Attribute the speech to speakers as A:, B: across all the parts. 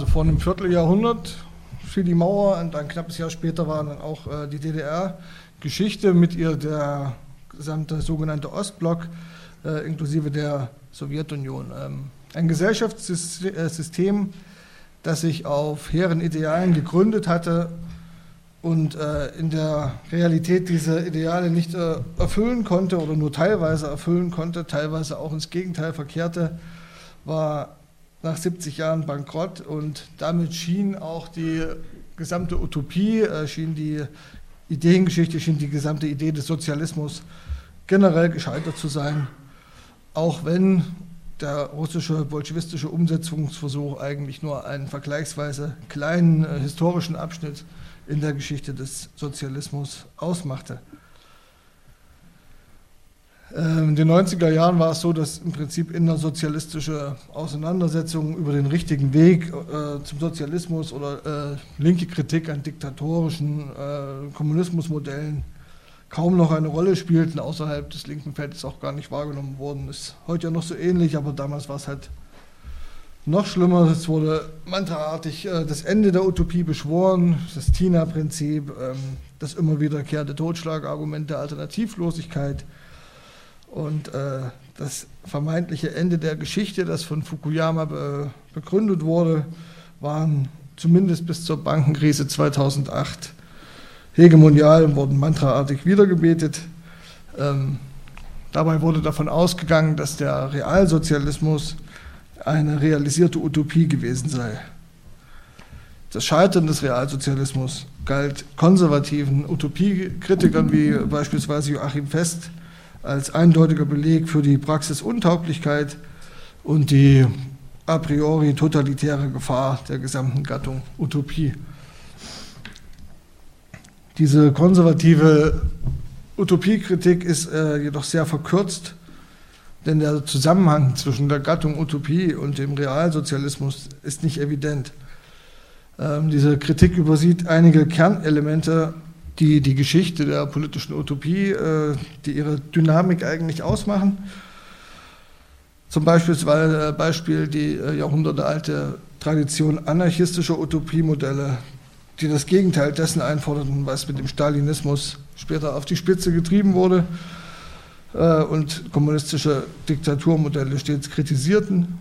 A: also vor einem Vierteljahrhundert fiel die Mauer und ein knappes Jahr später war dann auch äh, die DDR-Geschichte mit ihr der gesamte sogenannte Ostblock äh, inklusive der Sowjetunion. Ähm, ein Gesellschaftssystem, das sich auf hehren Idealen gegründet hatte und äh, in der Realität diese Ideale nicht äh, erfüllen konnte oder nur teilweise erfüllen konnte, teilweise auch ins Gegenteil verkehrte, war nach 70 Jahren bankrott und damit schien auch die gesamte Utopie, äh, schien die Ideengeschichte, schien die gesamte Idee des Sozialismus generell gescheitert zu sein, auch wenn der russische bolschewistische Umsetzungsversuch eigentlich nur einen vergleichsweise kleinen äh, historischen Abschnitt in der Geschichte des Sozialismus ausmachte. Ähm, in den 90er Jahren war es so, dass im Prinzip innersozialistische Auseinandersetzungen über den richtigen Weg äh, zum Sozialismus oder äh, linke Kritik an diktatorischen äh, Kommunismusmodellen kaum noch eine Rolle spielten, außerhalb des linken Feldes auch gar nicht wahrgenommen wurden. Ist heute ja noch so ähnlich, aber damals war es halt noch schlimmer. Es wurde mantraartig äh, das Ende der Utopie beschworen, das TINA-Prinzip, ähm, das immer wiederkehrende Totschlagargument der Alternativlosigkeit und äh, das vermeintliche Ende der Geschichte, das von Fukuyama be begründet wurde, waren zumindest bis zur Bankenkrise 2008 hegemonial und wurden mantraartig wiedergebetet. Ähm, dabei wurde davon ausgegangen, dass der Realsozialismus eine realisierte Utopie gewesen sei. Das Scheitern des Realsozialismus galt konservativen Utopiekritikern wie beispielsweise Joachim Fest als eindeutiger Beleg für die Praxisuntauglichkeit und die a priori totalitäre Gefahr der gesamten Gattung Utopie. Diese konservative Utopiekritik ist äh, jedoch sehr verkürzt, denn der Zusammenhang zwischen der Gattung Utopie und dem Realsozialismus ist nicht evident. Ähm, diese Kritik übersieht einige Kernelemente, die die Geschichte der politischen Utopie, äh, die ihre Dynamik eigentlich ausmachen. Zum Beispiel, äh, Beispiel die äh, jahrhundertealte Tradition anarchistischer Utopiemodelle, die das Gegenteil dessen einforderten, was mit dem Stalinismus später auf die Spitze getrieben wurde äh, und kommunistische Diktaturmodelle stets kritisierten.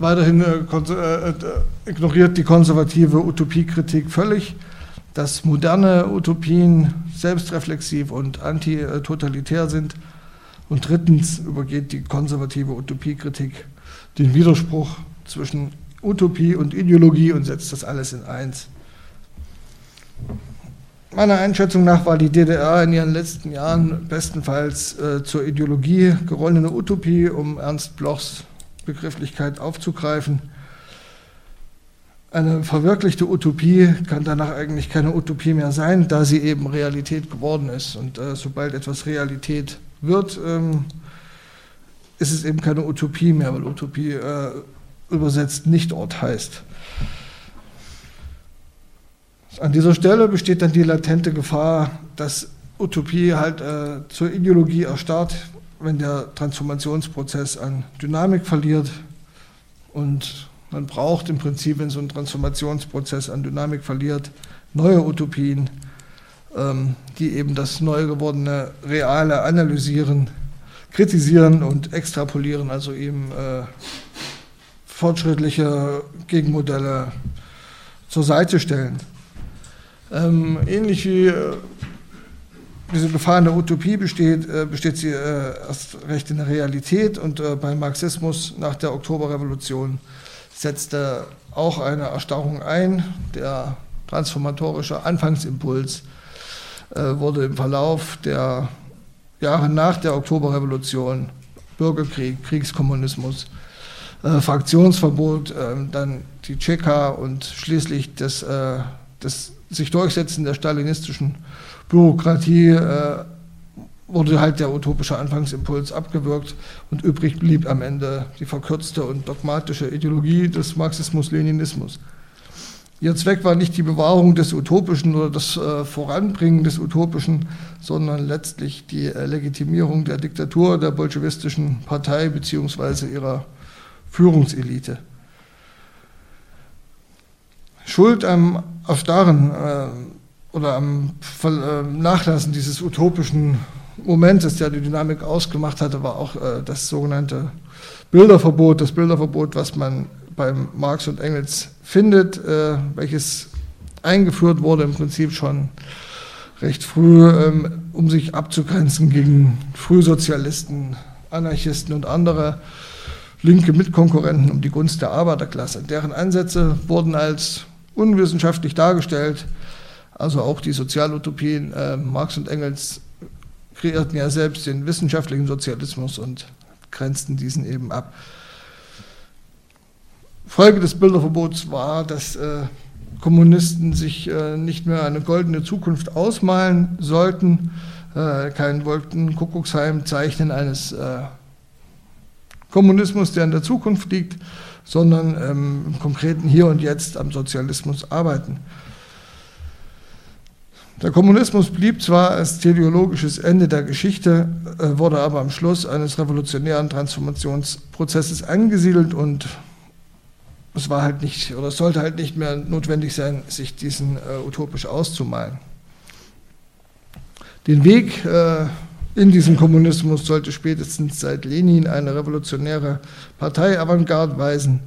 A: Weiterhin ignoriert die konservative Utopiekritik völlig, dass moderne Utopien selbstreflexiv und antitotalitär sind. Und drittens übergeht die konservative Utopiekritik den Widerspruch zwischen Utopie und Ideologie und setzt das alles in eins. Meiner Einschätzung nach war die DDR in ihren letzten Jahren bestenfalls äh, zur Ideologie gerollene Utopie, um Ernst Blochs Begrifflichkeit aufzugreifen. Eine verwirklichte Utopie kann danach eigentlich keine Utopie mehr sein, da sie eben Realität geworden ist. Und äh, sobald etwas Realität wird, ähm, ist es eben keine Utopie mehr, weil Utopie äh, übersetzt nicht Ort heißt. An dieser Stelle besteht dann die latente Gefahr, dass Utopie halt äh, zur Ideologie erstarrt, wenn der Transformationsprozess an Dynamik verliert. Und man braucht im Prinzip, wenn so ein Transformationsprozess an Dynamik verliert, neue Utopien, ähm, die eben das neu gewordene Reale analysieren, kritisieren und extrapolieren, also eben äh, fortschrittliche Gegenmodelle zur Seite stellen. Ähm, ähnlich wie äh, diese Gefahr in der Utopie besteht, äh, besteht sie äh, erst recht in der Realität und äh, beim Marxismus nach der Oktoberrevolution setzte auch eine Erstarrung ein. Der transformatorische Anfangsimpuls äh, wurde im Verlauf der Jahre nach der Oktoberrevolution, Bürgerkrieg, Kriegskommunismus, äh, Fraktionsverbot, ähm, dann die Tscheka und schließlich das, äh, das sich Durchsetzen der stalinistischen Bürokratie wurde halt der utopische Anfangsimpuls abgewürgt und übrig blieb am Ende die verkürzte und dogmatische Ideologie des Marxismus-Leninismus. Ihr Zweck war nicht die Bewahrung des Utopischen oder das äh, Voranbringen des Utopischen, sondern letztlich die äh, Legitimierung der Diktatur der bolschewistischen Partei bzw. ihrer Führungselite. Schuld am Erstarren äh, oder am äh, Nachlassen dieses utopischen Momentes, der die Dynamik ausgemacht hatte, war auch äh, das sogenannte Bilderverbot, das Bilderverbot, was man beim Marx und Engels findet, äh, welches eingeführt wurde im Prinzip schon recht früh, ähm, um sich abzugrenzen gegen Frühsozialisten, Anarchisten und andere linke Mitkonkurrenten um die Gunst der Arbeiterklasse. Deren Ansätze wurden als unwissenschaftlich dargestellt. Also auch die Sozialutopien, äh, Marx und Engels kreierten ja selbst den wissenschaftlichen Sozialismus und grenzten diesen eben ab. Folge des Bilderverbots war, dass äh, Kommunisten sich äh, nicht mehr eine goldene Zukunft ausmalen sollten, äh, keinen Wolkenkuckucksheim zeichnen eines äh, Kommunismus, der in der Zukunft liegt, sondern ähm, im konkreten Hier und Jetzt am Sozialismus arbeiten. Der Kommunismus blieb zwar als teleologisches Ende der Geschichte, äh, wurde aber am Schluss eines revolutionären Transformationsprozesses angesiedelt und es war halt nicht oder es sollte halt nicht mehr notwendig sein, sich diesen äh, utopisch auszumalen. Den Weg äh, in diesem Kommunismus sollte spätestens seit Lenin eine revolutionäre Partei-Avantgarde weisen,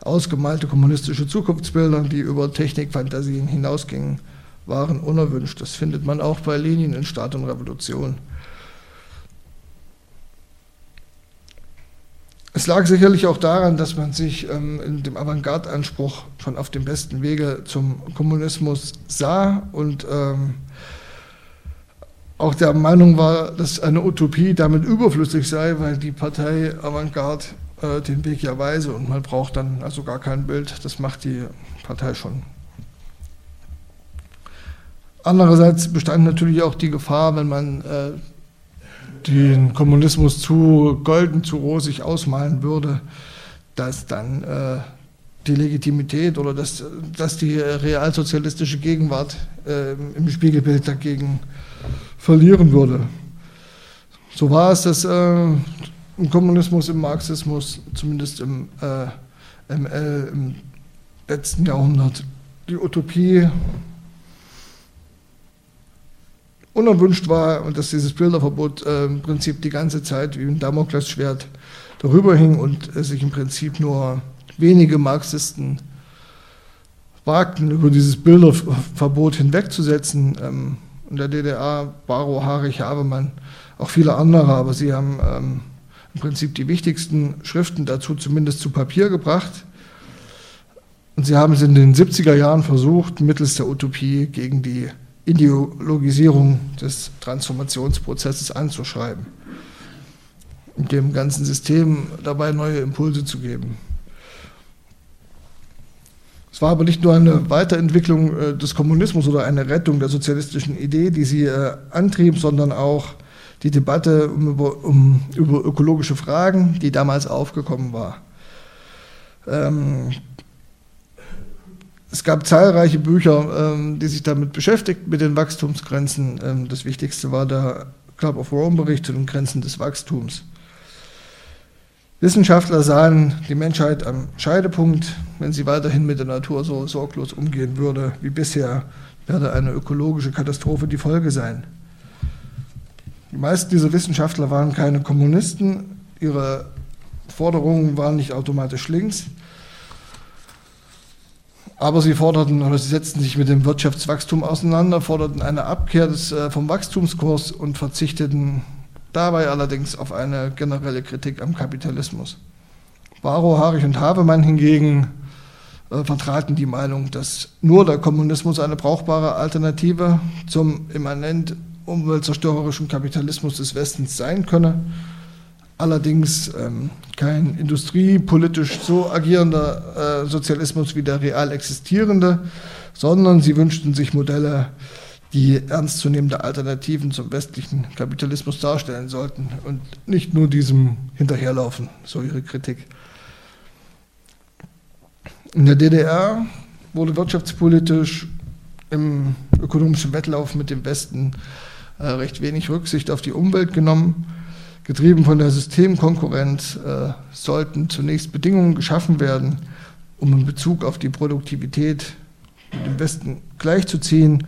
A: ausgemalte kommunistische Zukunftsbilder, die über Technikfantasien hinausgingen waren unerwünscht. Das findet man auch bei Lenin in Staat und Revolution. Es lag sicherlich auch daran, dass man sich ähm, in dem Avantgarde-Anspruch schon auf dem besten Wege zum Kommunismus sah und ähm, auch der Meinung war, dass eine Utopie damit überflüssig sei, weil die Partei Avantgarde äh, den Weg ja weise und man braucht dann also gar kein Bild, das macht die Partei schon. Andererseits bestand natürlich auch die Gefahr, wenn man äh, den Kommunismus zu golden, zu rosig ausmalen würde, dass dann äh, die Legitimität oder dass, dass die realsozialistische Gegenwart äh, im Spiegelbild dagegen verlieren würde. So war es, dass äh, im Kommunismus, im Marxismus, zumindest im äh, ML im letzten Jahrhundert, die Utopie unerwünscht war und dass dieses Bilderverbot äh, im Prinzip die ganze Zeit wie ein Damoklesschwert darüber hing und äh, sich im Prinzip nur wenige Marxisten wagten, über dieses Bilderverbot hinwegzusetzen. Ähm, in der DDR, Baro, Harich, Habermann, auch viele andere, aber sie haben ähm, im Prinzip die wichtigsten Schriften dazu zumindest zu Papier gebracht. Und sie haben es in den 70er Jahren versucht, mittels der Utopie gegen die Ideologisierung des Transformationsprozesses anzuschreiben und dem ganzen System dabei neue Impulse zu geben. Es war aber nicht nur eine Weiterentwicklung äh, des Kommunismus oder eine Rettung der sozialistischen Idee, die sie äh, antrieb, sondern auch die Debatte um, über, um, über, ökologische Fragen, die damals aufgekommen war. Ähm, es gab zahlreiche Bücher, ähm, die sich damit beschäftigt, mit den Wachstumsgrenzen. Ähm, das wichtigste war der Club of Rome Bericht zu den Grenzen des Wachstums. Wissenschaftler sahen die Menschheit am Scheidepunkt. Wenn sie weiterhin mit der Natur so sorglos umgehen würde wie bisher, werde eine ökologische Katastrophe die Folge sein. Die meisten dieser Wissenschaftler waren keine Kommunisten. Ihre Forderungen waren nicht automatisch links. Aber sie forderten oder sie setzten sich mit dem Wirtschaftswachstum auseinander, forderten eine Abkehr des, äh, vom Wachstumskurs und verzichteten dabei allerdings auf eine generelle Kritik am Kapitalismus. Barrow, Harich und Havemann hingegen äh, vertraten die Meinung, dass nur der Kommunismus eine brauchbare Alternative zum immanent umweltzerstörerischen Kapitalismus des Westens sein könne allerdings ähm, kein industriepolitisch so agierender äh, Sozialismus wie der real existierende, sondern sie wünschten sich Modelle, die ernstzunehmende Alternativen zum westlichen Kapitalismus darstellen sollten und nicht nur diesem hinterherlaufen, so ihre Kritik. In der DDR wurde wirtschaftspolitisch im ökonomischen Wettlauf mit dem Westen äh, recht wenig Rücksicht auf die Umwelt genommen. Getrieben von der Systemkonkurrenz äh, sollten zunächst Bedingungen geschaffen werden, um in Bezug auf die Produktivität mit dem Westen gleichzuziehen.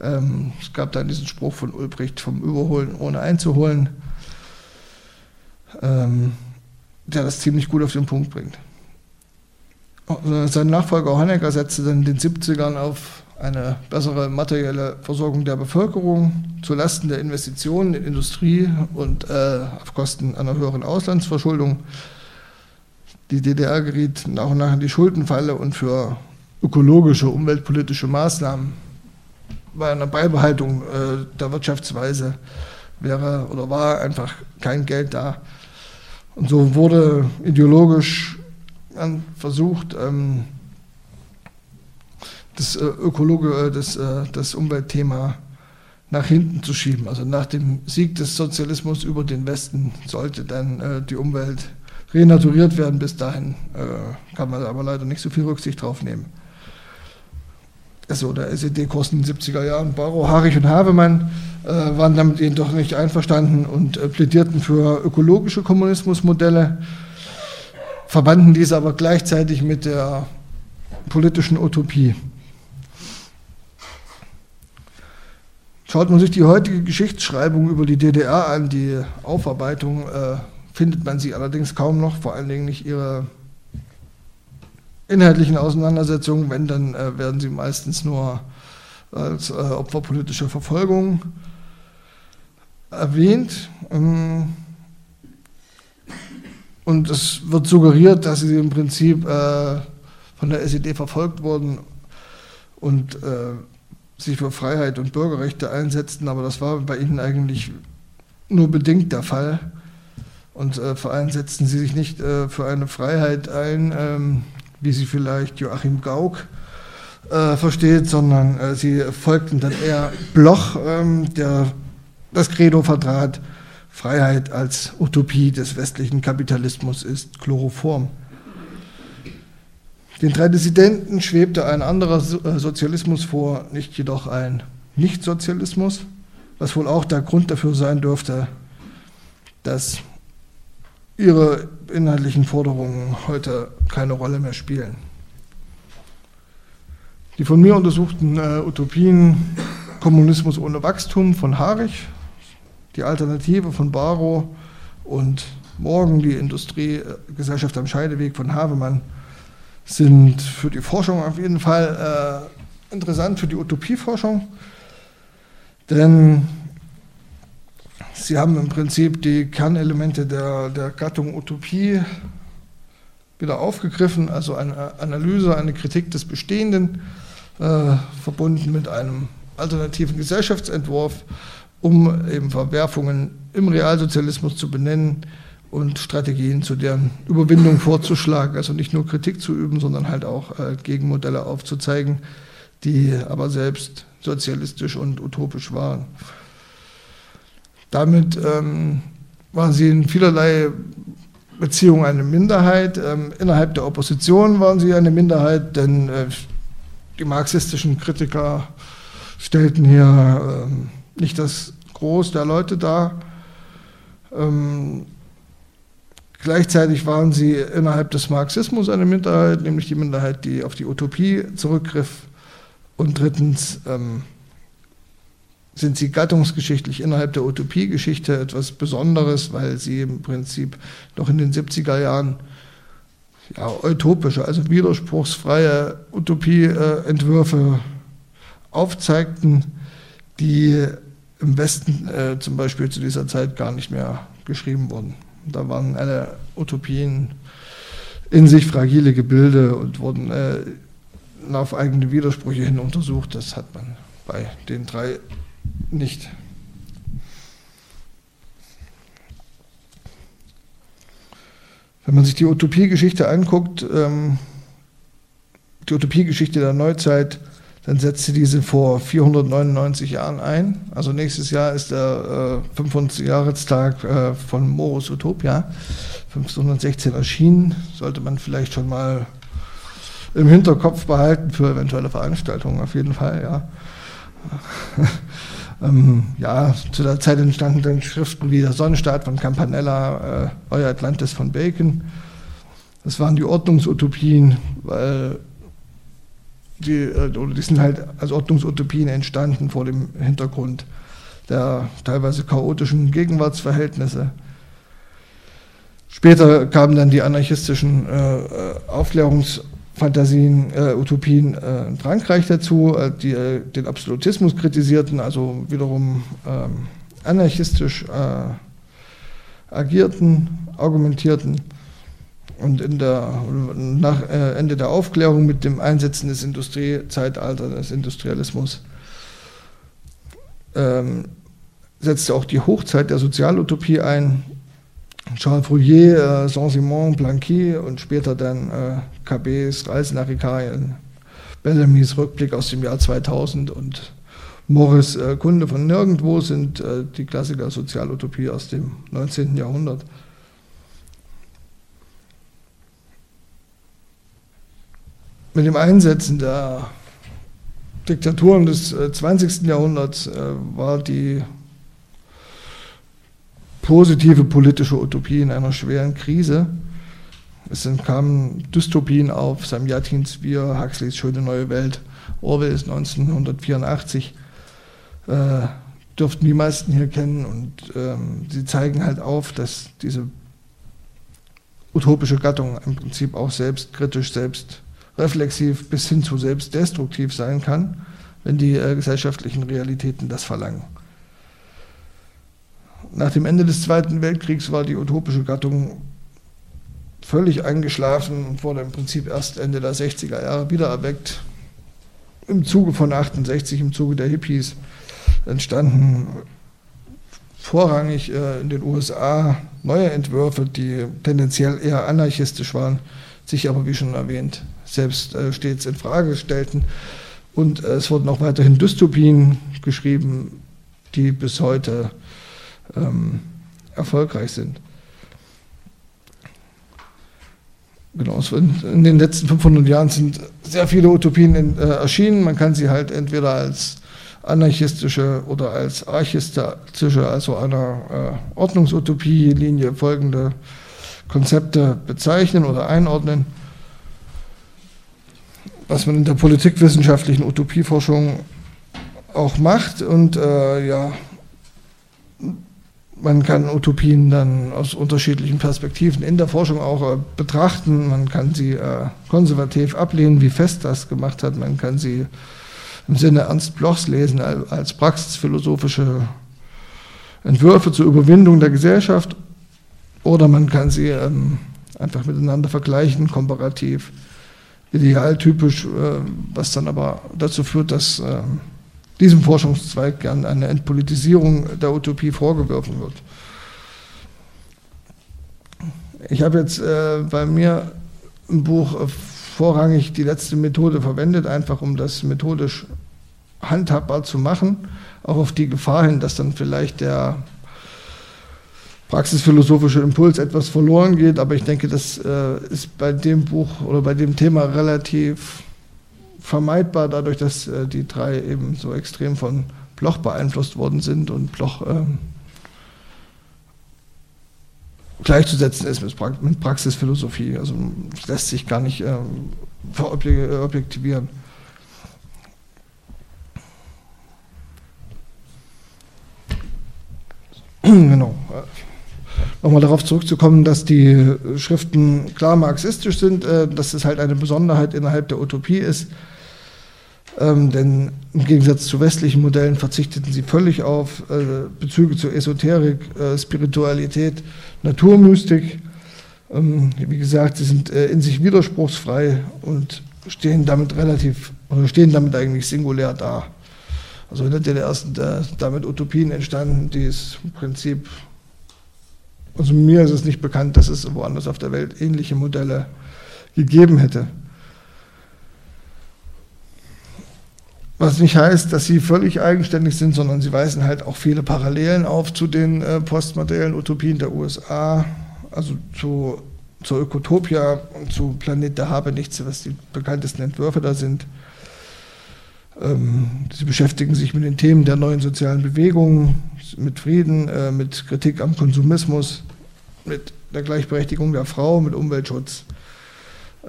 A: Ähm, es gab dann diesen Spruch von Ulbricht vom Überholen ohne einzuholen, ähm, der das ziemlich gut auf den Punkt bringt. Sein Nachfolger Honecker setzte dann in den 70ern auf eine bessere materielle Versorgung der Bevölkerung zulasten der Investitionen in Industrie und äh, auf Kosten einer höheren Auslandsverschuldung. Die DDR geriet nach und nach in die Schuldenfalle und für ökologische, umweltpolitische Maßnahmen bei einer Beibehaltung äh, der Wirtschaftsweise wäre oder war einfach kein Geld da. Und so wurde ideologisch versucht, ähm, das äh, Ökologe, äh, das, äh, das Umweltthema nach hinten zu schieben. Also nach dem Sieg des Sozialismus über den Westen sollte dann die Umwelt renaturiert werden. Bis dahin kann man aber leider nicht so viel Rücksicht drauf nehmen. Also der SED-Kurs in den 70er Jahren, Barrow, Harich und Havemann waren damit eben doch nicht einverstanden und plädierten für ökologische Kommunismusmodelle verbanden diese aber gleichzeitig mit der politischen Utopie. Schaut man sich die heutige Geschichtsschreibung über die DDR an, die Aufarbeitung, äh, findet man sie allerdings kaum noch, vor allen Dingen nicht ihre inhaltlichen Auseinandersetzungen, wenn, dann äh, werden sie meistens nur als äh, Opfer politischer Verfolgung erwähnt. Ähm, und es wird suggeriert, dass sie im Prinzip äh, von der SED verfolgt wurden und äh, sich für Freiheit und Bürgerrechte einsetzten, aber das war bei ihnen eigentlich nur bedingt der Fall. Und äh, vor allem setzten sie sich nicht äh, für eine Freiheit ein, ähm, wie sie vielleicht Joachim Gauck äh, versteht, sondern äh, sie folgten dann eher Bloch, ähm, der das Credo vertrat, Freiheit als Utopie des westlichen Kapitalismus ist Chloroform. Den drei Dissidenten schwebte ein anderer äh, Sozialismus vor, nicht jedoch ein Nichtsozialismus, was wohl auch der Grund dafür sein dürfte, dass ihre inhaltlichen Forderungen heute keine Rolle mehr spielen. Die von mir untersuchten äh, Utopien Kommunismus ohne Wachstum von Harich die Alternative von Barrow und morgen die Industriegesellschaft am Scheideweg von Havemann sind für die Forschung auf jeden Fall äh, interessant, für die Utopieforschung, denn sie haben im Prinzip die Kernelemente der, der Gattung Utopie wieder aufgegriffen, also eine Analyse, eine Kritik des Bestehenden, äh, verbunden mit einem alternativen Gesellschaftsentwurf um eben Verwerfungen im Realsozialismus zu benennen und Strategien zu deren Überwindung vorzuschlagen. Also nicht nur Kritik zu üben, sondern halt auch äh, Gegenmodelle aufzuzeigen, die aber selbst sozialistisch und utopisch waren. Damit ähm, waren sie in vielerlei Beziehungen eine Minderheit. Ähm, innerhalb der Opposition waren sie eine Minderheit, denn äh, die marxistischen Kritiker stellten hier ähm, nicht das Groß der Leute da. Ähm, gleichzeitig waren sie innerhalb des Marxismus eine Minderheit, nämlich die Minderheit, die auf die Utopie zurückgriff. Und drittens ähm, sind sie gattungsgeschichtlich innerhalb der Utopiegeschichte etwas Besonderes, weil sie im Prinzip noch in den 70er Jahren ja, utopische, also widerspruchsfreie Utopieentwürfe aufzeigten, die im Westen äh, zum Beispiel zu dieser Zeit gar nicht mehr geschrieben wurden. Da waren alle Utopien in sich fragile Gebilde und wurden äh, auf eigene Widersprüche hin untersucht. Das hat man bei den drei nicht. Wenn man sich die Utopiegeschichte anguckt, ähm, die Utopiegeschichte der Neuzeit, dann setzte diese vor 499 Jahren ein. Also nächstes Jahr ist der äh, 500. Jahrestag äh, von Morus Utopia, 1516 erschienen. Sollte man vielleicht schon mal im Hinterkopf behalten für eventuelle Veranstaltungen, auf jeden Fall, ja. ähm, ja, zu der Zeit entstanden dann Schriften wie der Sonnenstaat von Campanella, äh, Euer Atlantis von Bacon. Das waren die Ordnungsutopien, weil die, äh, die sind halt als Ordnungsutopien entstanden vor dem Hintergrund der teilweise chaotischen Gegenwartsverhältnisse. Später kamen dann die anarchistischen äh, äh Aufklärungsfantasien, äh, Utopien äh, in Frankreich dazu, äh, die den Absolutismus kritisierten, also wiederum ähm, anarchistisch agierten, argumentierten. Und in der, nach Ende der Aufklärung mit dem Einsetzen des Industriezeitalters, des Industrialismus, ähm, setzte auch die Hochzeit der Sozialutopie ein. Charles Fourier, äh, Saint-Simon, Blanqui und später dann äh, KBs Reise nach Italien, Bellamy's Rückblick aus dem Jahr 2000 und Morris äh, Kunde von Nirgendwo sind äh, die Klassiker Sozialutopie aus dem 19. Jahrhundert. Mit dem Einsetzen der Diktaturen des 20. Äh, Jahrhunderts äh, war die positive politische Utopie in einer schweren Krise. Es kamen Dystopien auf, Samyatins Wir, Huxleys Schöne neue Welt, Orwell ist 1984, äh, dürften die meisten hier kennen und ähm, sie zeigen halt auf, dass diese utopische Gattung im Prinzip auch selbstkritisch, selbstreflexiv bis hin zu selbstdestruktiv sein kann, wenn die äh, gesellschaftlichen Realitäten das verlangen. Nach dem Ende des Zweiten Weltkriegs war die utopische Gattung völlig eingeschlafen und wurde im Prinzip erst Ende der 60er Jahre wiedererweckt. Im Zuge von 68, im Zuge der Hippies, entstanden vorrangig äh, in den USA neue Entwürfe, die tendenziell eher anarchistisch waren, sich aber, wie schon erwähnt, selbst äh, stets in Frage stellten. Und äh, es wurden auch weiterhin Dystopien geschrieben, die bis heute ähm, erfolgreich sind. Genau, in den letzten 500 Jahren sind sehr viele Utopien in, äh, erschienen. Man kann sie halt entweder als anarchistische oder als archistische, also einer äh, Ordnungsutopie-Linie folgende Konzepte bezeichnen oder einordnen. Was man in der politikwissenschaftlichen Utopieforschung auch macht und äh, ja, man kann Utopien dann aus unterschiedlichen Perspektiven in der Forschung auch äh, betrachten. Man kann sie äh, konservativ ablehnen, wie Fest das gemacht hat. Man kann sie im Sinne Ernst Blochs lesen als praxisphilosophische Entwürfe zur Überwindung der Gesellschaft. Oder man kann sie ähm, einfach miteinander vergleichen, komparativ, idealtypisch, äh, was dann aber dazu führt, dass ähm, diesem Forschungszweig gern eine Entpolitisierung der Utopie vorgeworfen wird. Ich habe jetzt äh, bei mir im Buch äh, vorrangig die letzte Methode verwendet, einfach um das methodisch handhabbar zu machen, auch auf die Gefahr hin, dass dann vielleicht der praxisphilosophische Impuls etwas verloren geht, aber ich denke, das äh, ist bei dem Buch oder bei dem Thema relativ vermeidbar, dadurch, dass äh, die drei eben so extrem von Bloch beeinflusst worden sind und Bloch ähm, gleichzusetzen ist mit, Praxisphilosophie. Also lässt sich gar nicht ähm, verobjektivieren. genau. Nochmal darauf zurückzukommen, dass die Schriften klar marxistisch sind, äh, dass es halt eine Besonderheit innerhalb der Utopie ist ähm, denn im Gegensatz zu westlichen Modellen verzichteten sie völlig auf äh, Bezüge zur Esoterik, äh, Spiritualität, Naturmystik. Ähm, wie gesagt, sie sind äh, in sich widerspruchsfrei und stehen damit relativ oder stehen damit eigentlich singulär da. Also in der DDR sind äh, damit Utopien entstanden, die es im Prinzip, also mir ist es nicht bekannt, dass es woanders auf der Welt ähnliche Modelle gegeben hätte. Was nicht heißt, dass sie völlig eigenständig sind, sondern sie weisen halt auch viele Parallelen auf zu den äh, postmodernen Utopien der USA, also zu, zur Ökotopia und zu Planet der Habe nichts, was die bekanntesten Entwürfe da sind. Ähm, sie beschäftigen sich mit den Themen der neuen sozialen Bewegungen, mit Frieden, äh, mit Kritik am Konsumismus, mit der Gleichberechtigung der Frau, mit Umweltschutz.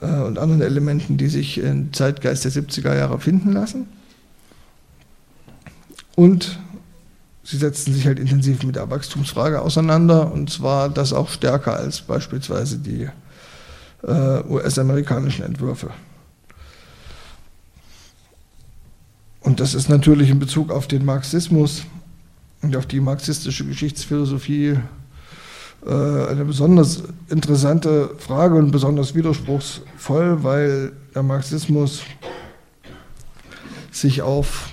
A: äh, und anderen Elementen, die sich im Zeitgeist der 70er Jahre finden lassen. Und sie setzten sich halt intensiv mit der Wachstumsfrage auseinander und zwar das auch stärker als beispielsweise die äh, US-amerikanischen Entwürfe. Und das ist natürlich in Bezug auf den Marxismus und auf die marxistische Geschichtsphilosophie äh, eine besonders interessante Frage und besonders widerspruchsvoll, weil der Marxismus sich auf,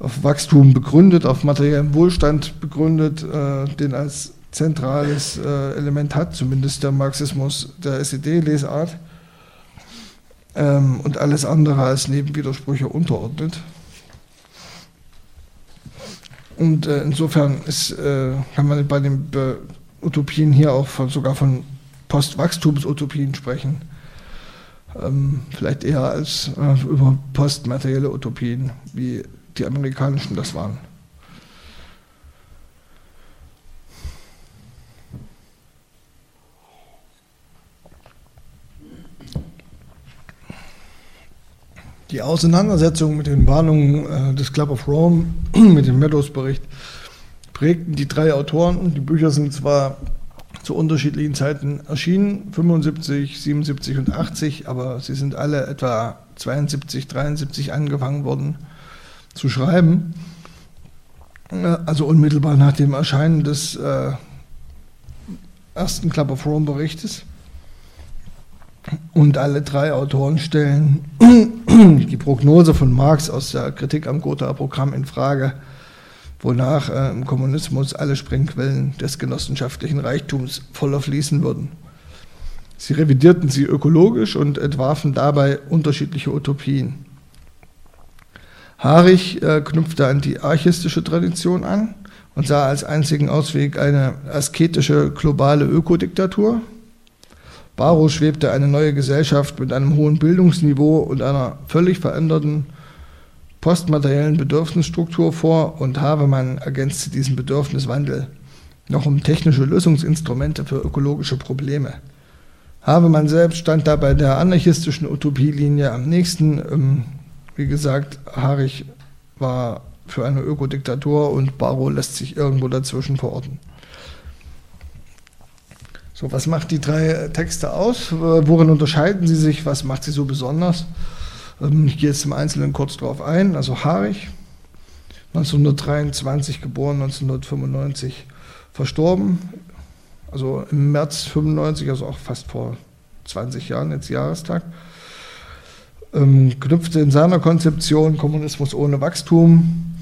A: auf Wachstum begründet, auf materiellen Wohlstand begründet, äh, den als zentrales äh, Element hat, zumindest der Marxismus der SED-Lesart ähm, und alles andere als Nebenwidersprüche unterordnet. Und äh, insofern ist, äh, kann man bei den Be Utopien hier auch von, sogar von Postwachstumsutopien sprechen. Ähm, vielleicht eher als äh, über postmaterielle Utopien, wie die amerikanischen das waren. Die Auseinandersetzung mit den Warnungen äh, des Club of Rome, mit dem Meadows-Bericht, prägten die drei Autoren. Die Bücher sind zwar zu unterschiedlichen Zeiten erschienen, 75, 77 und 80, aber sie sind alle etwa 72, 73 angefangen worden zu schreiben. Äh, also unmittelbar nach dem Erscheinen des äh, ersten Club of Rome Berichtes. Und alle drei Autoren stellen die Prognose von Marx aus der Kritik am Gotha-Programm in Frage, wonach äh, im Kommunismus alle Sprengquellen des genossenschaftlichen Reichtums voller fließen würden. Sie revidierten sie ökologisch und entwarfen dabei unterschiedliche Utopien. Harich äh, knüpfte an die archistische Tradition an und sah als einzigen Ausweg eine asketische globale Ökodiktatur, Barrow schwebte eine neue Gesellschaft mit einem hohen Bildungsniveau und einer völlig veränderten postmateriellen Bedürfnisstruktur vor und Havemann ergänzte diesen Bedürfniswandel noch um technische Lösungsinstrumente für ökologische Probleme. Havemann selbst stand dabei der anarchistischen Utopielinie am nächsten. Ähm, wie gesagt, Harich war für eine Ökodiktatur und Barrow lässt sich irgendwo dazwischen verorten. So, was macht die drei Texte aus? Worin unterscheiden sie sich? Was macht sie so besonders? Ähm, ich gehe jetzt im Einzelnen kurz darauf ein. Also Harich, 1923 geboren, 1995 verstorben. Also im März 95, also auch fast vor 20 Jahren, jetzt Jahrestag. Ähm, knüpfte in seiner Konzeption Kommunismus ohne Wachstum,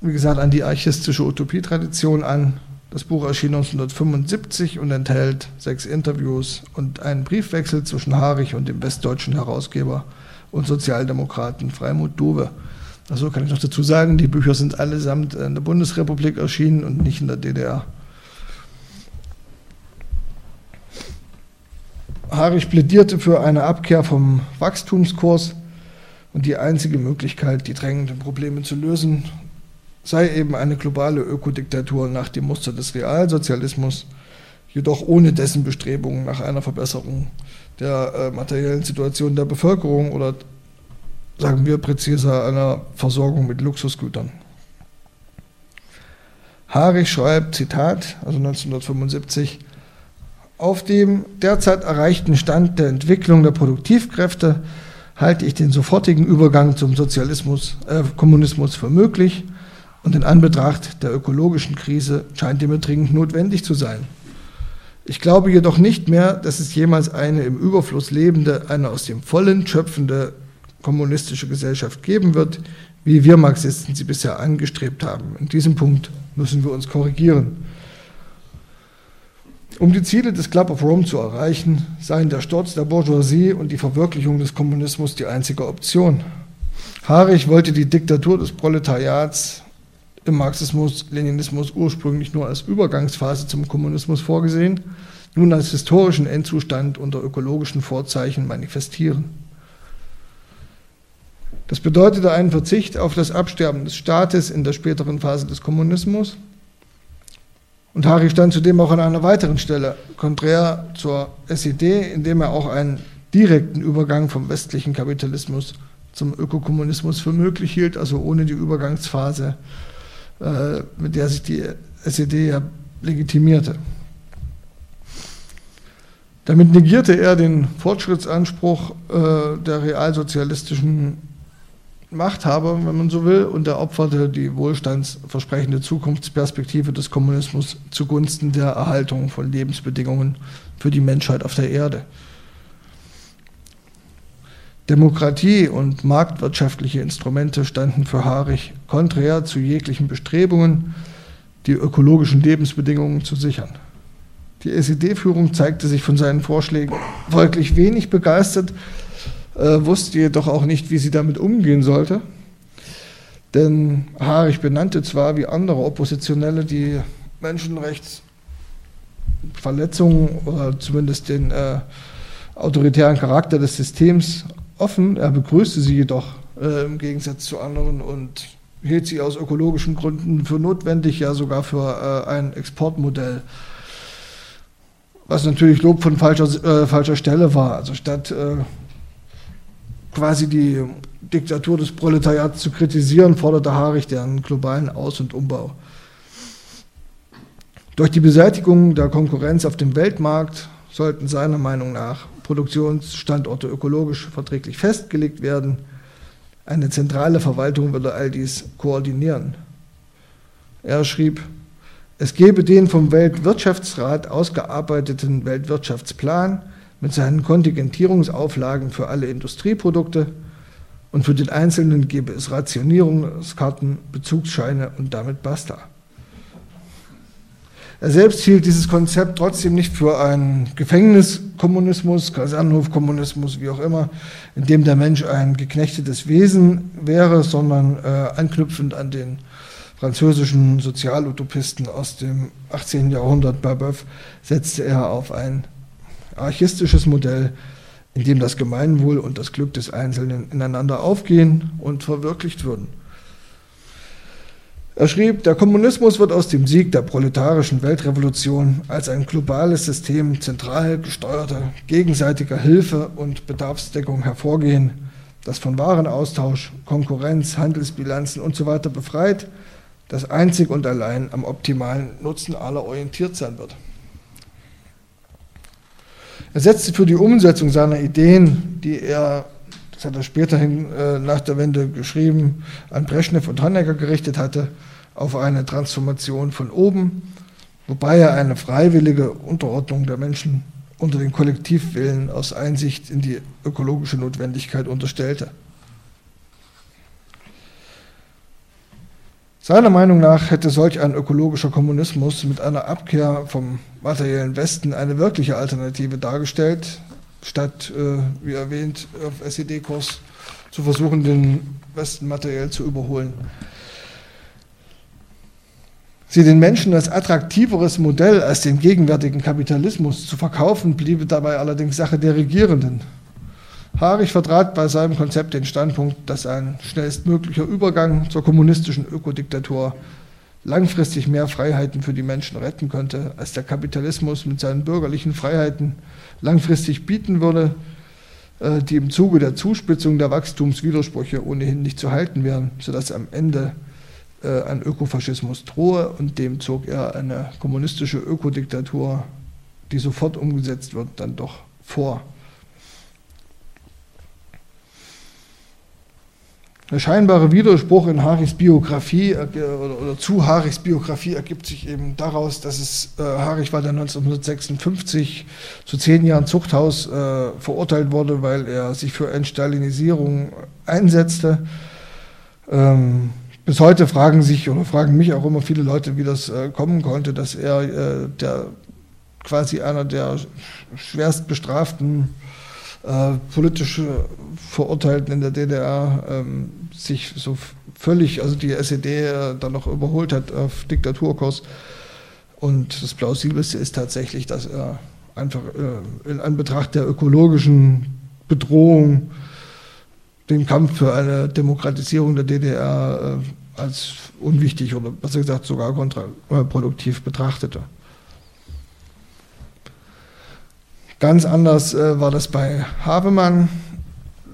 A: wie gesagt, an die archistische Utopietradition an, das Buch erschien 1975 und enthält sechs Interviews und einen Briefwechsel zwischen Harich und dem westdeutschen Herausgeber und Sozialdemokraten Freimut Dowe. Also kann ich noch dazu sagen, die Bücher sind allesamt in der Bundesrepublik erschienen und nicht in der DDR. Harich plädierte für eine Abkehr vom Wachstumskurs und die einzige Möglichkeit, die drängenden Probleme zu lösen, sei eben eine globale Ökodiktatur nach dem Muster des Realsozialismus, jedoch ohne dessen Bestrebungen nach einer Verbesserung der äh, materiellen Situation der Bevölkerung oder sagen wir präziser einer Versorgung mit Luxusgütern. Harich schreibt, Zitat, also 1975, auf dem derzeit erreichten Stand der Entwicklung der Produktivkräfte halte ich den sofortigen Übergang zum Sozialismus, äh, Kommunismus für möglich und in Anbetracht der ökologischen Krise scheint die mir dringend notwendig zu sein. Ich glaube jedoch nicht mehr, dass es jemals eine im Überfluss lebende, eine aus dem Vollen schöpfende kommunistische Gesellschaft geben wird, wie wir Marxisten sie bisher angestrebt haben. In diesem Punkt müssen wir uns korrigieren. Um die Ziele des Club of Rome zu erreichen, seien der Sturz der Bourgeoisie und die Verwirklichung des Kommunismus die einzige Option. Harich wollte die Diktatur des Proletariats im Marxismus, Leninismus ursprünglich nur als Übergangsphase zum Kommunismus vorgesehen, nun als historischen Endzustand unter ökologischen Vorzeichen manifestieren. Das bedeutete einen Verzicht auf das Absterben des Staates in der späteren Phase des Kommunismus. Und Hari stand zudem auch an einer weiteren Stelle, konträr zur SED, indem er auch ein direkten Übergang vom westlichen Kapitalismus zum Ökokommunismus für möglich hielt, also ohne die Übergangsphase, äh, mit der sich die SED ja legitimierte. Damit negierte er den Fortschrittsanspruch äh, der realsozialistischen Machthaber, wenn man so will, und er opferte die wohlstandsversprechende Zukunftsperspektive des Kommunismus zugunsten der Erhaltung von Lebensbedingungen für die Menschheit auf der Erde. Demokratie und marktwirtschaftliche Instrumente standen für Harich konträr zu jeglichen Bestrebungen, die ökologischen Lebensbedingungen zu sichern. Die SED-Führung zeigte sich von seinen Vorschlägen folglich wenig begeistert, äh, wusste jedoch auch nicht, wie sie damit umgehen sollte. Denn Harich benannte zwar wie andere Oppositionelle die Menschenrechtsverletzungen oder zumindest den äh, autoritären Charakter des Systems offen. Er begrüßte sie jedoch äh, im Gegensatz zu anderen und hielt sie aus ökologischen Gründen für notwendig, ja sogar für äh, ein Exportmodell. Was natürlich Lob von falscher, äh, falscher Stelle war. Also statt äh, quasi die Diktatur des Proletariats zu kritisieren, forderte Harich deren globalen Aus- und Umbau. Durch die Beseitigung der Konkurrenz auf dem Weltmarkt sollten seiner Meinung nach Produktionsstandorte ökologisch verträglich festgelegt werden. Eine zentrale Verwaltung würde all dies koordinieren. Er schrieb, es gebe den vom Weltwirtschaftsrat ausgearbeiteten Weltwirtschaftsplan mit seinen Kontingentierungsauflagen für alle Industrieprodukte und für den Einzelnen gebe es Rationierungskarten, Bezugsscheine und damit basta. Er selbst hielt dieses Konzept trotzdem nicht für einen Gefängniskommunismus, Kasernhofkommunismus, wie auch immer, in dem der Mensch ein geknechtetes Wesen wäre, sondern äh, anknüpfend an den französischen Sozialutopisten aus dem 18. Jahrhundert, Babeuf, setzte er auf ein archistisches Modell, in dem das Gemeinwohl und das Glück des Einzelnen ineinander aufgehen und verwirklicht würden. Er schrieb, der Kommunismus wird aus dem Sieg der proletarischen Weltrevolution als ein globales System zentral gesteuerter gegenseitiger Hilfe und Bedarfsdeckung hervorgehen, das von Warenaustausch, Konkurrenz, Handelsbilanzen usw. So befreit, das einzig und allein am optimalen Nutzen aller orientiert sein wird. Er setzte für die Umsetzung seiner Ideen, die er das hat er späterhin äh, nach der Wende geschrieben, an Brezhnev und Honecker gerichtet hatte, auf eine Transformation von oben, wobei er eine freiwillige Unterordnung der Menschen unter den Kollektivwillen aus Einsicht in die ökologische Notwendigkeit unterstellte. Seiner Meinung nach hätte solch ein ökologischer Kommunismus mit einer Abkehr vom materiellen Westen eine wirkliche Alternative dargestellt, statt, äh, wie erwähnt, auf SED-Kurs zu versuchen, den Westen materiell zu überholen. Sie den Menschen als attraktiveres Modell als den gegenwärtigen Kapitalismus zu verkaufen, bliebe dabei allerdings Sache der Regierenden. Harich vertrat bei seinem Konzept den Standpunkt, dass ein schnellstmöglicher Übergang zur kommunistischen Ökodiktatur langfristig mehr Freiheiten für die Menschen retten könnte, als der Kapitalismus mit seinen bürgerlichen Freiheiten langfristig bieten würde, äh, die im Zuge der Zuspitzung der Wachstumswidersprüche ohnehin nicht zu halten wären, sodass am Ende äh, ein Ökofaschismus drohe und dem zog er eine kommunistische Ökodiktatur, die sofort umgesetzt wird, dann doch vor. Der scheinbare Widerspruch in Harichs Biografie äh, oder, zu Harichs Biografie ergibt sich eben daraus, dass es äh, Harich war dann 1956 zu zehn Jahren Zuchthaus äh, verurteilt wurde, weil er sich für Entstalinisierung einsetzte. Ähm, bis heute fragen sich oder fragen mich auch immer viele Leute, wie das äh, kommen konnte, dass er äh, der quasi einer der schwerst bestraften äh, politisch Verurteilten in der DDR ähm, sich so völlig, also die SED äh, dann noch überholt hat auf Diktaturkurs. Und das Plausibelste ist tatsächlich, dass er einfach äh, in Anbetracht der ökologischen Bedrohung den Kampf für eine Demokratisierung der DDR äh, als unwichtig oder besser gesagt sogar kontraproduktiv betrachtete. Ganz anders äh, war das bei Havemann,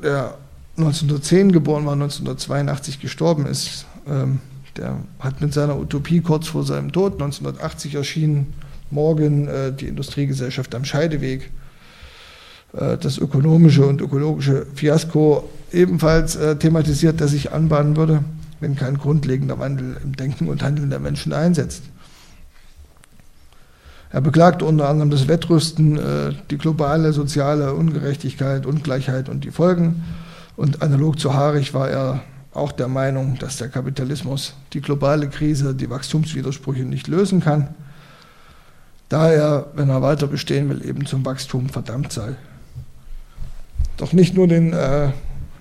A: der 1910 geboren war, 1982 gestorben ist. Ähm, der hat mit seiner Utopie kurz vor seinem Tod, 1980 erschienen, morgen äh, die Industriegesellschaft am Scheideweg, äh, das ökonomische und ökologische Fiasko ebenfalls äh, thematisiert, der sich anbahnen würde, wenn kein grundlegender Wandel im Denken und Handeln der Menschen einsetzt. Er beklagte unter anderem das Wettrüsten, äh, die globale soziale Ungerechtigkeit, Ungleichheit und die Folgen. Und analog zu Haarig war er auch der Meinung, dass der Kapitalismus die globale Krise, die Wachstumswidersprüche nicht lösen kann, da er, wenn er weiter bestehen will, eben zum Wachstum verdammt sei. Doch nicht nur den äh,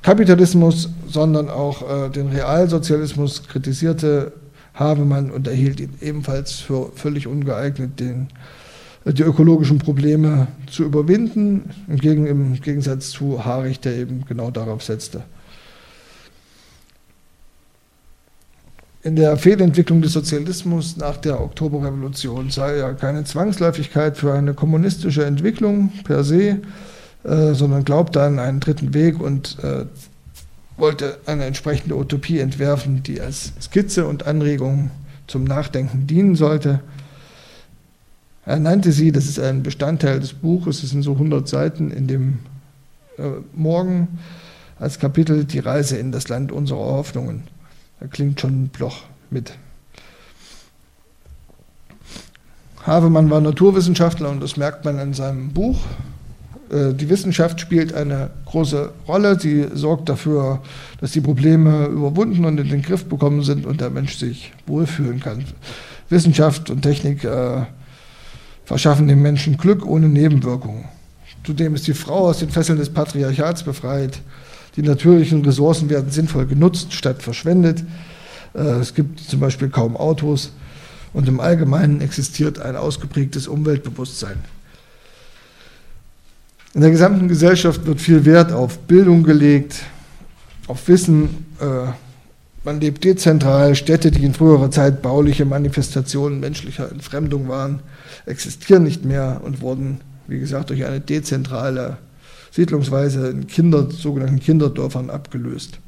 A: Kapitalismus, sondern auch äh, den Realsozialismus kritisierte Habemann und erhielt ihn ebenfalls für völlig ungeeignet, den, äh, die ökologischen Probleme zu überwinden, im, Gegensatz zu Haarig, der eben genau darauf setzte. In der Fehlentwicklung des Sozialismus nach der Oktoberrevolution sei ja keine Zwangsläufigkeit für eine kommunistische Entwicklung per se, äh, sondern glaubte an einen dritten Weg und äh, wollte eine entsprechende Utopie entwerfen, die als Skizze und Anregung zum Nachdenken dienen sollte. Er nannte sie, das ist ein Bestandteil des Buches, es sind so 100 Seiten in dem äh, Morgen als Kapitel Die Reise in das Land unserer Hoffnungen. Da klingt schon Bloch mit. Havemann war Naturwissenschaftler und das merkt man in seinem Buch. Äh, die Wissenschaft spielt eine große Rolle. Sie sorgt dafür, dass die Probleme überwunden und in den Griff bekommen sind und der Mensch sich wohlfühlen kann. Wissenschaft und Technik äh, verschaffen dem Menschen Glück ohne Nebenwirkungen. Zudem ist die Frau aus den Fesseln des Patriarchats befreit. Die natürlichen Ressourcen werden sinnvoll genutzt statt verschwendet. Äh, es gibt zum Beispiel kaum Autos und im Allgemeinen existiert ein ausgeprägtes Umweltbewusstsein. In der gesamten Gesellschaft wird viel Wert auf Bildung gelegt, auf Wissen. Äh, man lebt dezentral. Städte, die in früherer Zeit bauliche Manifestationen menschlicher Entfremdung waren, existieren nicht mehr und wurden, wie gesagt, durch eine dezentrale Siedlungsweise in Kinder, sogenannten Kinderdörfern abgelöst.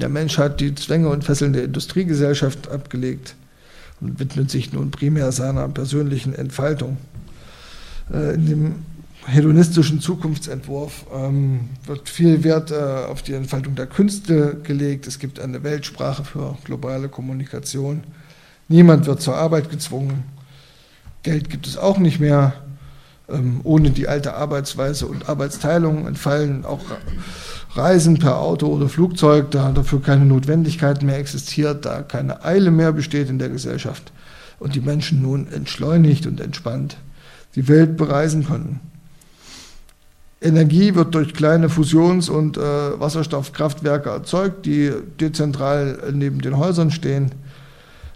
A: Der Mensch hat die Zwänge und Fesseln der Industriegesellschaft abgelegt und widmet sich nun primär seiner persönlichen Entfaltung. Äh, in dem hedonistischen Zukunftsentwurf ähm, wird viel Wert äh, auf die Entfaltung der Künste gelegt. Es gibt eine Weltsprache für globale Kommunikation. Niemand wird zur Arbeit gezwungen. Geld gibt es auch nicht mehr. Ähm, ohne die alte Arbeitsweise und Arbeitsteilung entfallen auch Reisen per Auto oder Flugzeug, da dafür keine Notwendigkeit mehr existiert, da keine Eile mehr besteht in der Gesellschaft und die Menschen nun entschleunigt und entspannt die Welt bereisen können. Energie wird durch kleine Fusions- und äh, Wasserstoffkraftwerke erzeugt, die dezentral neben den Häusern stehen.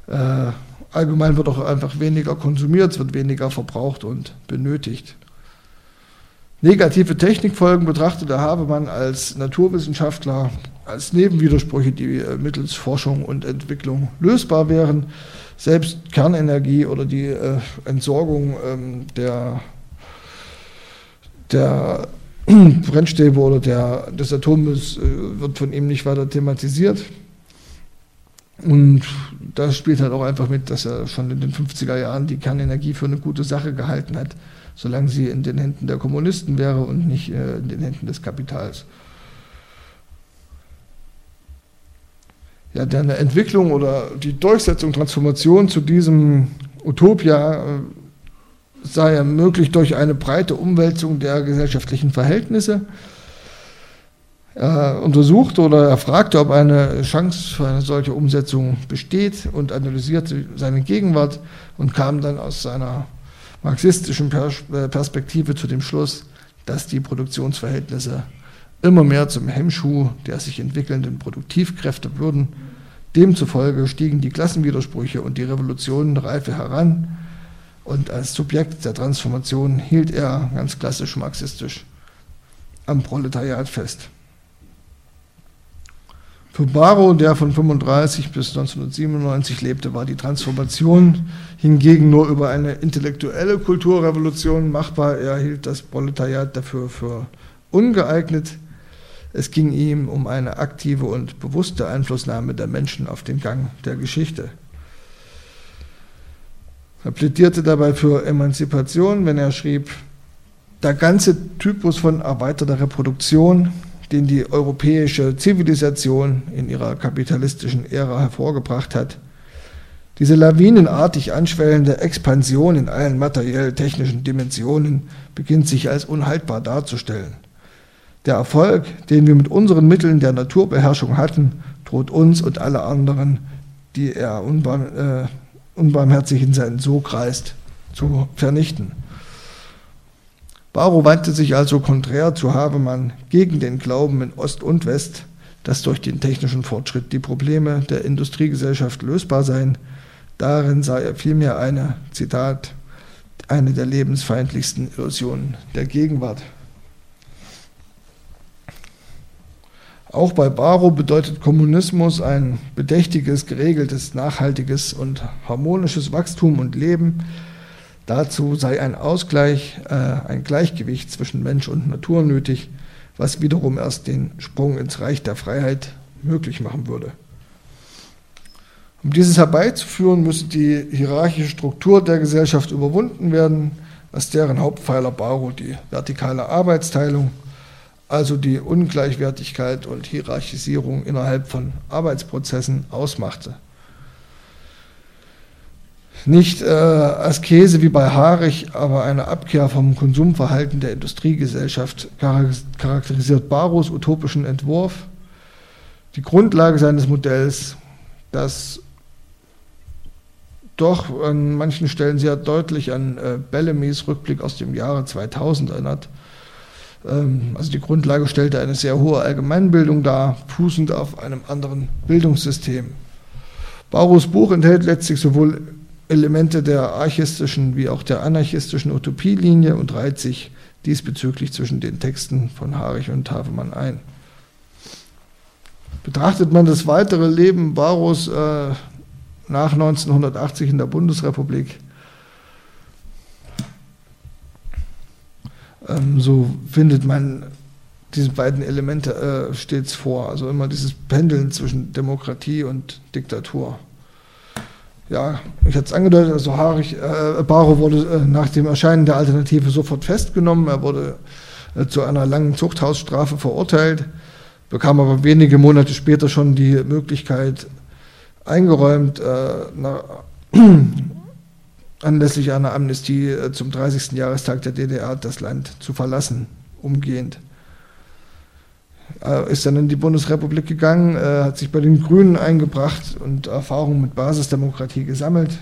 A: Äh, allgemein wird auch einfach weniger konsumiert, es wird weniger verbraucht und benötigt. Negative Technikfolgen betrachtet der Habemann als Naturwissenschaftler als Nebenwidersprüche, die äh, mittels Forschung und Entwicklung lösbar wären. Selbst Kernenergie oder die äh, Entsorgung ähm, der, der Brennstäbe oder der, des Atommülls äh, wird von ihm nicht weiter thematisiert. Und da spielt halt auch einfach mit, dass er schon in den 50er Jahren die Kernenergie für eine gute Sache gehalten hat, solange sie in den Händen der Kommunisten wäre und nicht äh, in den Händen des Kapitals. Ja, deine Entwicklung oder die Durchsetzung, Transformation zu diesem Utopia äh, sei ermöglicht durch eine breite Umwälzung der gesellschaftlichen Verhältnisse er untersuchte oder er fragte, ob eine Chance für eine solche Umsetzung besteht und analysierte seine Gegenwart und kam dann aus seiner marxistischen äh, Perspektive zu dem Schluss, dass die Produktionsverhältnisse immer mehr zum Hemmschuh der sich entwickelnden Produktivkräfte würden. Demzufolge stiegen die Klassenwidersprüche und die Revolutionenreife heran und als Subjekt der Transformation hielt er ganz klassisch marxistisch am Proletariat fest. Für Barrow, der von 1935 bis 1997 lebte, war die Transformation hingegen nur über eine intellektuelle Kulturrevolution machbar. Er hielt das Proletariat dafür für ungeeignet. Es ging ihm um eine aktive und bewusste Einflussnahme der Menschen auf den Gang der Geschichte. Er plädierte dabei für Emanzipation, wenn er schrieb, der ganze Typus von erweiterter Reproduktion, den die europäische Zivilisation in ihrer kapitalistischen Ära hervorgebracht hat, diese lawinenartig anschwellende Expansion in allen materiell-technischen Dimensionen beginnt sich als unhaltbar darzustellen. Der Erfolg, den wir mit unseren Mitteln der Naturbeherrschung hatten, droht uns und alle anderen, die er unbarm, äh, unbarmherzig in seinen Sog reißt, zu vernichten. Barrow wandte sich also konträr zu Havemann gegen den Glauben in Ost und West, dass durch den technischen Fortschritt die Probleme der Industriegesellschaft lösbar seien. Darin sah er vielmehr eine, Zitat, eine der lebensfeindlichsten Illusionen der Gegenwart. Auch bei Barrow bedeutet Kommunismus ein bedächtiges, geregeltes, nachhaltiges und harmonisches Wachstum und Leben. Dazu sei ein Ausgleich, äh, ein Gleichgewicht zwischen Mensch und Natur nötig, was wiederum erst den Sprung ins Reich der Freiheit möglich machen würde. Um dieses herbeizuführen, müsse die hierarchische Struktur der Gesellschaft überwunden werden, als deren Hauptpfeiler Barrow die vertikale Arbeitsteilung also die Ungleichwertigkeit und Hierarchisierung innerhalb von Arbeitsprozessen ausmachte. Nicht äh, Askese wie bei Haarig, aber eine Abkehr vom Konsumverhalten der Industriegesellschaft charakterisiert Barrows utopischen Entwurf. Die Grundlage seines Modells, das doch an manchen Stellen sehr deutlich an äh, Bellamy's Rückblick aus dem Jahre 2000 erinnert, also die Grundlage stellte eine sehr hohe Allgemeinbildung dar, fußend auf einem anderen Bildungssystem. Barus Buch enthält letztlich sowohl Elemente der archistischen wie auch der anarchistischen Utopielinie und reiht sich diesbezüglich zwischen den Texten von Harich und Havemann ein. Betrachtet man das weitere Leben Barus äh, nach 1980 in der Bundesrepublik, ähm, so findet man diese beiden Elemente äh, stets vor. Also immer dieses Pendeln zwischen Demokratie und Diktatur. Ja, ich hatte es angedeutet, also Harich, äh, Baro wurde äh, nach dem Erscheinen der Alternative sofort festgenommen. Er wurde äh, zu einer langen Zuchthausstrafe verurteilt, bekam aber wenige Monate später schon die Möglichkeit eingeräumt, äh, nach, anlässlich einer Amnestie äh, zum 30. Jahrestag der DDR das Land zu verlassen, umgehend. Er ist dann in die Bundesrepublik gegangen, hat sich bei den Grünen eingebracht und Erfahrungen mit Basisdemokratie gesammelt.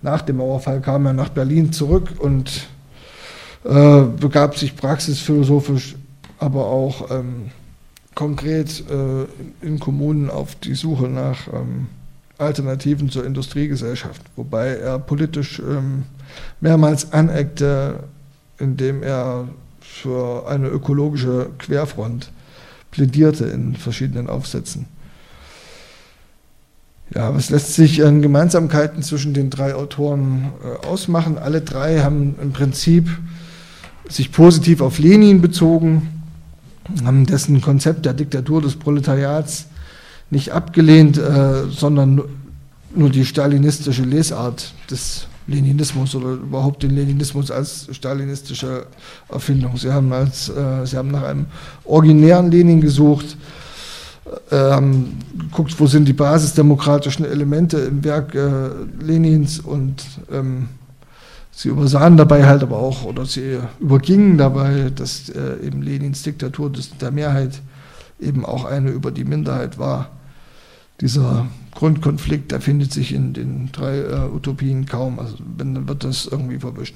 A: Nach dem Mauerfall kam er nach Berlin zurück und äh, begab sich praxisphilosophisch, aber auch ähm, konkret äh, in Kommunen auf die Suche nach ähm, Alternativen zur Industriegesellschaft, wobei er politisch ähm, mehrmals aneckte, indem er für eine ökologische Querfront plädierte in verschiedenen Aufsätzen. Ja, was lässt sich an Gemeinsamkeiten zwischen den drei Autoren äh, ausmachen? Alle drei haben im Prinzip sich positiv auf Lenin bezogen, haben dessen Konzept der Diktatur des Proletariats nicht abgelehnt, äh, sondern nur die stalinistische Lesart des Leninismus oder überhaupt den Leninismus als stalinistische Erfindung. Sie haben, als, äh, sie haben nach einem originären Lenin gesucht, äh, haben geguckt, wo sind die basisdemokratischen Elemente im Werk äh, Lenins und ähm, sie übersahen dabei halt aber auch, oder sie übergingen dabei, dass äh, eben Lenins Diktatur der Mehrheit eben auch eine über die Minderheit war dieser Grundkonflikt, der findet sich in den drei äh, Utopien kaum. Also wenn, dann wird das irgendwie verwischt.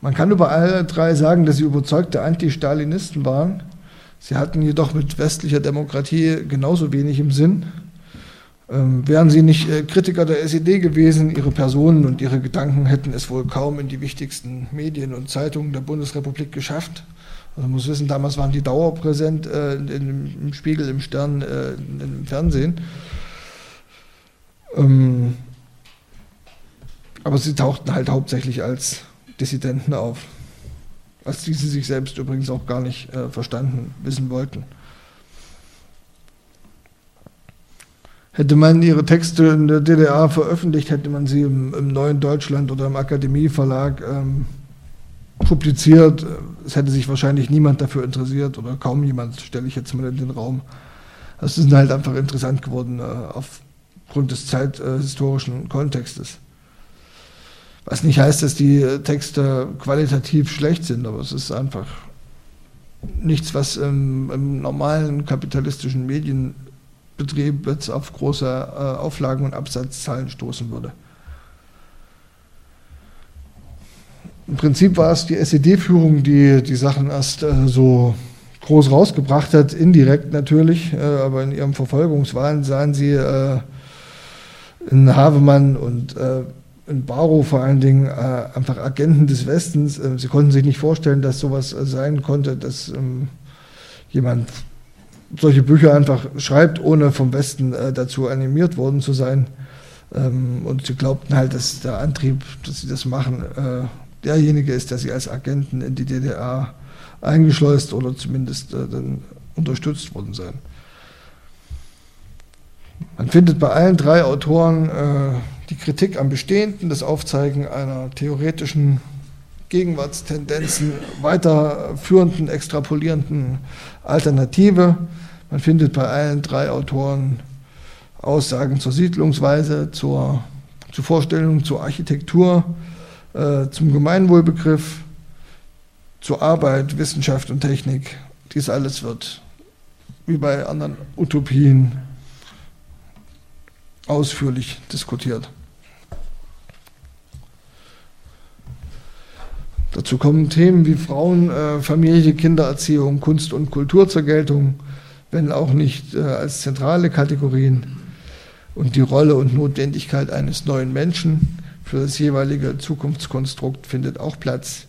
A: Man kann über alle drei sagen, dass sie überzeugte Anti-Stalinisten waren. Sie hatten jedoch mit westlicher Demokratie genauso wenig im Sinn. Ähm, wären sie nicht äh, Kritiker der SED gewesen, ihre Personen und ihre Gedanken hätten es wohl kaum in die wichtigsten Medien und Zeitungen der Bundesrepublik geschafft Also man muss wissen, damals waren die dauerpräsent äh, im Spiegel, im Stern, äh, im Fernsehen. Ähm, aber sie tauchten halt hauptsächlich als Dissidenten auf, als die sie sich selbst übrigens auch gar nicht äh, verstanden wissen wollten. Hätte man ihre Texte in der DDR veröffentlicht, hätte man sie im, im Neuen Deutschland oder im Akademieverlag ähm, publiziert. Es hätte sich wahrscheinlich niemand dafür interessiert oder kaum jemand, stelle ich jetzt mal in den Raum. Das ist halt einfach interessant geworden äh, aufgrund des zeithistorischen Kontextes. Was nicht heißt, dass die Texte qualitativ schlecht sind, aber es ist einfach nichts, was im, im normalen kapitalistischen Medien Betrieb jetzt auf große äh, Auflagen und Absatzzahlen stoßen würde. Im Prinzip war es die SED-Führung, die die Sachen erst äh, so groß rausgebracht hat, indirekt natürlich, äh, aber in ihrem Verfolgungswahn sahen sie äh, in Havemann und äh, in Barrow vor allen Dingen äh, einfach Agenten des Westens. Äh, sie konnten sich nicht vorstellen, dass sowas sein konnte, dass ähm, jemand solche Bücher einfach schreibt, ohne vom Westen äh, dazu animiert worden zu sein. Ähm, und sie glaubten halt, dass der Antrieb, dass sie das machen, äh, derjenige ist, dass sie als Agenten in die DDR eingeschleust oder zumindest äh, dann unterstützt worden seien. Man findet bei allen drei Autoren äh, die Kritik am Bestehenden, das Aufzeigen einer theoretischen Gegenwartstendenzen weiterführenden, extrapolierenden Alternative. Man findet bei allen drei Autoren Aussagen zur Siedlungsweise, zur, zur Vorstellung zur Architektur, äh, zum Gemeinwohlbegriff, zur Arbeit, Wissenschaft und Technik. Dies alles wird, wie bei anderen Utopien, ausführlich diskutiert. Dazu kommen Themen wie Frauen, äh, Familie, Kindererziehung, Kunst und Kultur zur Geltung, wenn auch nicht äh, als zentrale Kategorien. Und die Rolle und Notwendigkeit eines neuen Menschen für das jeweilige Zukunftskonstrukt findet auch Platz,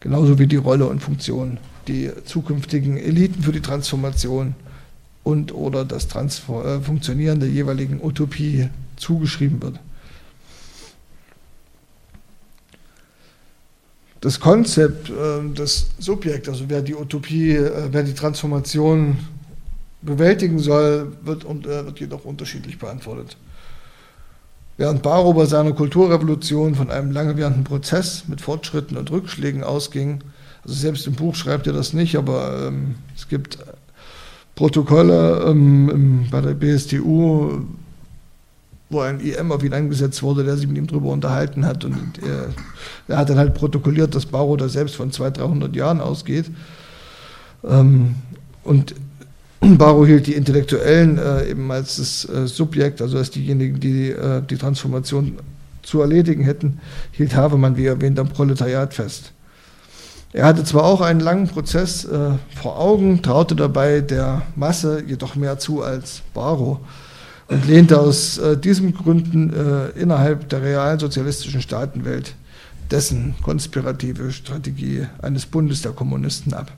A: genauso wie die Rolle und Funktion, die zukünftigen Eliten für die Transformation und oder das Transfer äh, Funktionieren der jeweiligen Utopie zugeschrieben wird. das Konzept, äh, das Subjekt, also wer die Utopie, äh, wer die Transformation bewältigen soll, wird, äh, wird jedoch unterschiedlich beantwortet. Während Barrow bei seiner Kulturrevolution von einem lange währenden Prozess mit Fortschritten und Rückschlägen ausging, also selbst im Buch schreibt er das nicht, aber ähm, es gibt Protokolle ähm, bei der BSTU, wo ein IM auf ihn eingesetzt wurde, der sich mit ihm darüber unterhalten hat. Und er, er hat dann halt protokolliert, dass Barrow da selbst von 200, 300 Jahren ausgeht. Ähm, und Barrow hielt die Intellektuellen äh, eben als das äh, Subjekt, also als diejenigen, die äh, die Transformation zu erledigen hätten, hielt Havemann, wie erwähnt, am Proletariat fest. Er hatte zwar auch einen langen Prozess äh, vor Augen, traute dabei der Masse jedoch mehr zu als Barrow und lehnte aus äh, diesen Gründen äh, innerhalb der realen sozialistischen Staatenwelt dessen konspirative Strategie eines Bundes der Kommunisten ab.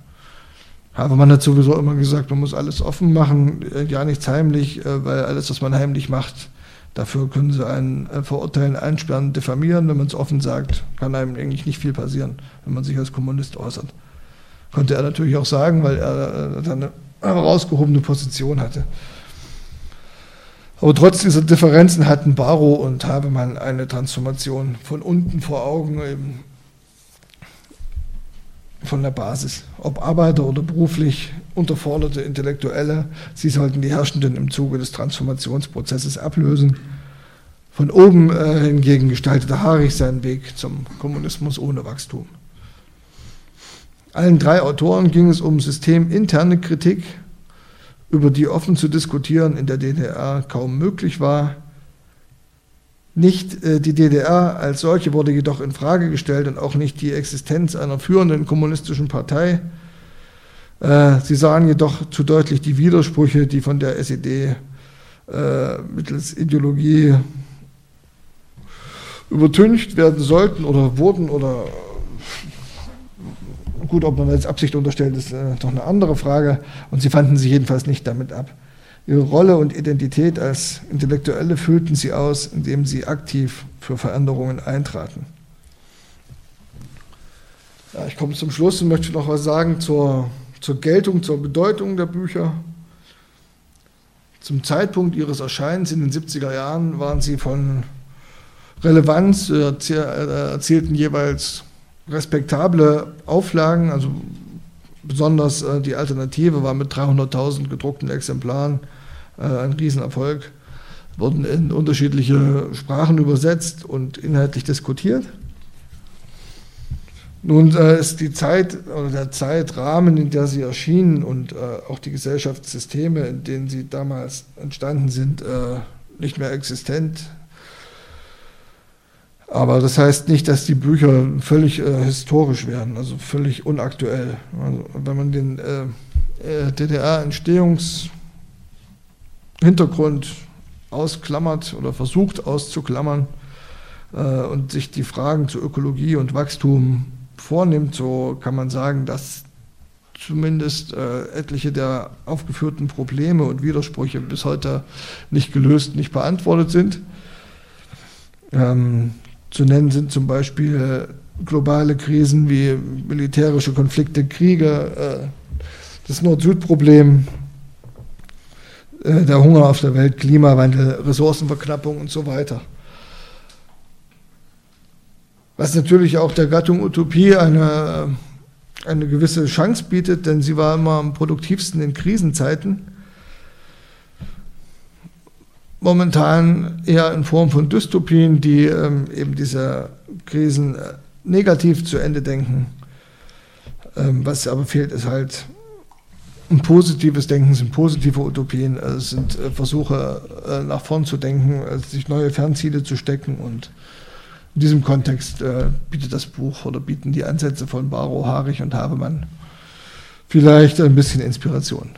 A: Aber man hat sowieso immer gesagt, man muss alles offen machen, äh, ja nichts heimlich, äh, weil alles, was man heimlich macht, dafür können sie einen äh, verurteilen, einsperren, diffamieren. Wenn man es offen sagt, kann einem eigentlich nicht viel passieren, wenn man sich als Kommunist äußert. Konnte er natürlich auch sagen, weil er dann eine herausgehobene Position hatte. Aber trotz dieser Differenzen hatten Barrow und Habemann eine Transformation von unten vor Augen, eben von der Basis. Ob Arbeiter oder beruflich unterforderte Intellektuelle, sie sollten die Herrschenden im Zuge des Transformationsprozesses ablösen. Von oben äh, hingegen gestaltete Haarig seinen Weg zum Kommunismus ohne Wachstum. Allen drei Autoren ging es um systeminterne Kritik über die offen zu diskutieren in der DDR kaum möglich war. Nicht äh, die DDR als solche wurde jedoch in Frage gestellt und auch nicht die Existenz einer führenden kommunistischen Partei. Äh, sie sahen jedoch zu deutlich die Widersprüche, die von der SED äh, mittels Ideologie übertüncht werden sollten oder wurden oder gut, ob man jetzt Absicht unterstellt, ist äh, doch eine andere Frage. Und sie fanden sich jedenfalls nicht damit ab. Ihre Rolle und Identität als Intellektuelle füllten sie aus, indem sie aktiv für Veränderungen eintraten. Ja, ich komme zum Schluss und möchte noch was sagen zur, zur Geltung, zur Bedeutung der Bücher. Zum Zeitpunkt ihres Erscheinens in den 70er Jahren waren sie von Relevanz, äh, erzielten jeweils respektable Auflagen, also besonders äh, die Alternative war mit 300.000 gedruckten Exemplaren äh, ein Riesenerfolg, wurden in unterschiedliche Sprachen übersetzt und inhaltlich diskutiert. Nun äh, ist die Zeit oder der Zeitrahmen, in der sie erschienen und äh, auch die Gesellschaftssysteme, in denen sie damals entstanden sind, äh, nicht mehr existent. Aber das heißt nicht, dass die Bücher völlig äh, historisch werden, also völlig unaktuell. Also, wenn man den äh, äh, DDR-Entstehungshintergrund ausklammert oder versucht auszuklammern und sich die Fragen zu Ökologie und Wachstum vornimmt, so kann man sagen, dass zumindest äh, etliche der aufgeführten Probleme und Widersprüche bis heute nicht gelöst, nicht beantwortet sind. Ähm, zu nennen sind zum Beispiel globale Krisen wie militärische Konflikte, Kriege, äh, das Nord-Süd-Problem, äh, der Hunger auf der Welt, Klimawandel, Ressourcenverknappung und so weiter. Was natürlich auch der Gattung Utopie eine, eine gewisse Chance bietet, denn sie war immer am produktivsten in Krisenzeiten. Momentan eher in Form von Dystopien, die ähm, eben diese Krisen äh, negativ zu Ende denken. Ähm, was aber fehlt, ist halt ein positives Denken, sind positive Utopien, also es sind äh, Versuche äh, nach vorn zu denken, also sich neue Fernziele zu stecken und in diesem Kontext äh, bietet das Buch oder bieten die Ansätze von Barrow, Harich und Habemann vielleicht ein bisschen Inspiration.